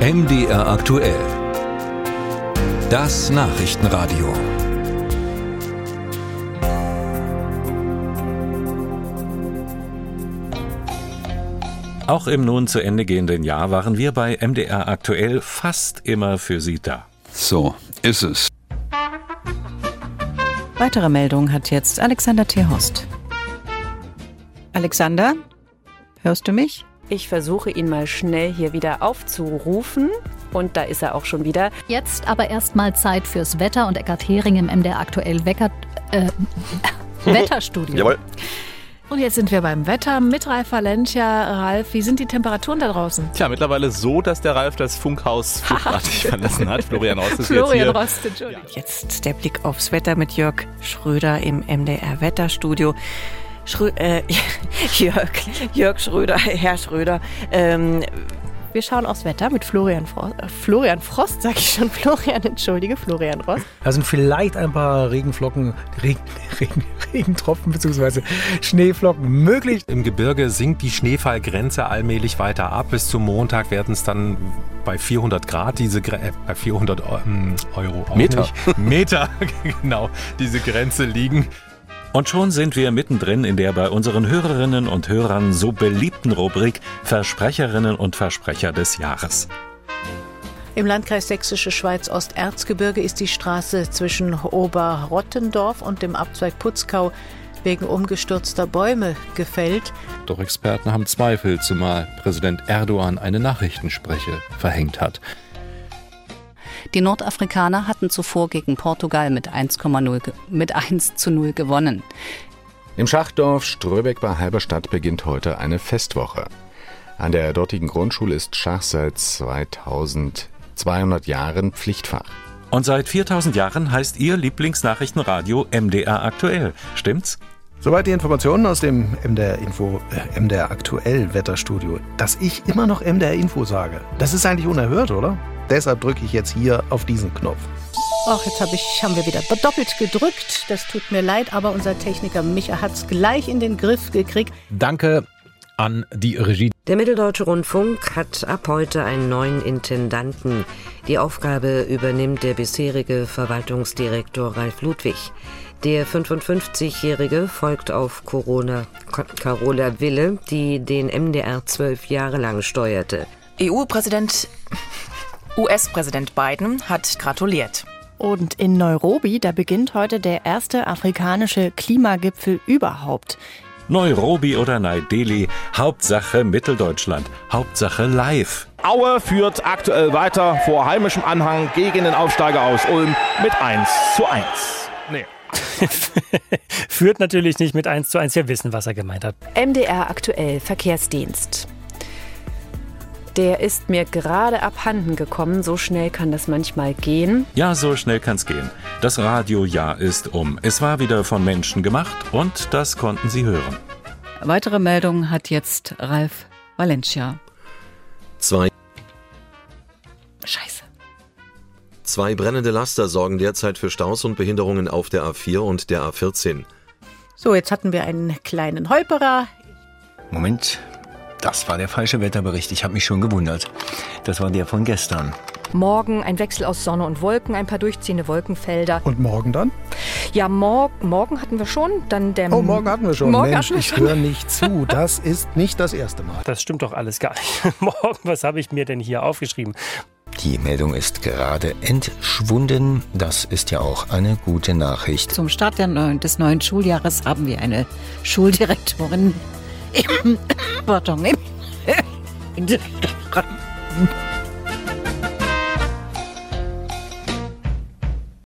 MDR aktuell. Das Nachrichtenradio. Auch im nun zu Ende gehenden Jahr waren wir bei MDR aktuell fast immer für Sie da. So ist es. Weitere Meldung hat jetzt Alexander T. Horst. Alexander, hörst du mich? Ich versuche ihn mal schnell hier wieder aufzurufen. Und da ist er auch schon wieder. Jetzt aber erstmal Zeit fürs Wetter und Eckart Hering im MDR aktuell Wecker, äh, Wetterstudio. Jawohl. Und jetzt sind wir beim Wetter mit Ralf Valencia. Ralf, wie sind die Temperaturen da draußen? Tja, mittlerweile so, dass der Ralf das Funkhaus fluchtartig verlassen hat. Florian Rost ist Florian jetzt hier. Rost, Entschuldigung. Jetzt der Blick aufs Wetter mit Jörg Schröder im MDR Wetterstudio. Schrö äh, Jörg, Jörg Schröder, Herr Schröder. Ähm, wir schauen aufs Wetter mit Florian Frost. Äh, Florian Frost, sag ich schon. Florian, entschuldige, Florian Rost. Da sind vielleicht ein paar Regenflocken, Regen, Regen, Regentropfen bzw. Schneeflocken möglich. Im Gebirge sinkt die Schneefallgrenze allmählich weiter ab. Bis zum Montag werden es dann bei 400 Grad diese Gre äh, bei 400 ähm, Euro auch Meter. nicht. Meter genau diese Grenze liegen. Und schon sind wir mittendrin in der bei unseren Hörerinnen und Hörern so beliebten Rubrik Versprecherinnen und Versprecher des Jahres. Im Landkreis Sächsische Schweiz Osterzgebirge ist die Straße zwischen Oberrottendorf und dem Abzweig Putzkau wegen umgestürzter Bäume gefällt. Doch Experten haben Zweifel, zumal Präsident Erdogan eine Nachrichtenspreche verhängt hat. Die Nordafrikaner hatten zuvor gegen Portugal mit 1,0 ge- mit 1 zu 0 gewonnen. Im Schachdorf Ströbeck bei Halberstadt beginnt heute eine Festwoche. An der dortigen Grundschule ist Schach seit 2200 Jahren Pflichtfach. Und seit 4000 Jahren heißt Ihr Lieblingsnachrichtenradio MDR aktuell. Stimmt's? Soweit die Informationen aus dem MDR Info, äh, MDR Aktuell Wetterstudio. Dass ich immer noch MDR Info sage, das ist eigentlich unerhört, oder? Deshalb drücke ich jetzt hier auf diesen Knopf. Ach, jetzt hab ich, haben wir wieder doppelt gedrückt. Das tut mir leid, aber unser Techniker Micha hat's gleich in den Griff gekriegt. Danke an die Regie. Der Mitteldeutsche Rundfunk hat ab heute einen neuen Intendanten. Die Aufgabe übernimmt der bisherige Verwaltungsdirektor Ralf Ludwig. Der 55-Jährige folgt auf Corona, Carola Wille, die den MDR zwölf Jahre lang steuerte. EU-Präsident, US-Präsident Biden hat gratuliert. Und in Nairobi, da beginnt heute der erste afrikanische Klimagipfel überhaupt. Nairobi oder Neu-Delhi, Hauptsache Mitteldeutschland, Hauptsache live. Aue führt aktuell weiter vor heimischem Anhang gegen den Aufsteiger aus Ulm mit 1 zu 1. Nee. Führt natürlich nicht mit 1 zu 1. Wir wissen, was er gemeint hat. MDR aktuell Verkehrsdienst. Der ist mir gerade abhanden gekommen. So schnell kann das manchmal gehen. Ja, so schnell kann's gehen. Das Radiojahr ist um. Es war wieder von Menschen gemacht und das konnten Sie hören. Weitere Meldung hat jetzt Ralf Valencia. Zwei, Scheiße. zwei brennende Laster sorgen derzeit für Staus und Behinderungen auf der A4 und der A14. So, jetzt hatten wir einen kleinen Holperer. Moment, das war der falsche Wetterbericht. Ich habe mich schon gewundert. Das war der von gestern. Morgen ein Wechsel aus Sonne und Wolken, ein paar durchziehende Wolkenfelder. Und morgen dann? Ja, mor morgen hatten wir schon. Dann der Oh, morgen hatten wir schon. Morgen Mensch, ich höre nicht zu. Das ist nicht das erste Mal. Das stimmt doch alles gar nicht. Morgen, was habe ich mir denn hier aufgeschrieben? Die Meldung ist gerade entschwunden. Das ist ja auch eine gute Nachricht. Zum Start der neuen, des neuen Schuljahres haben wir eine Schuldirektorin im, pardon, im,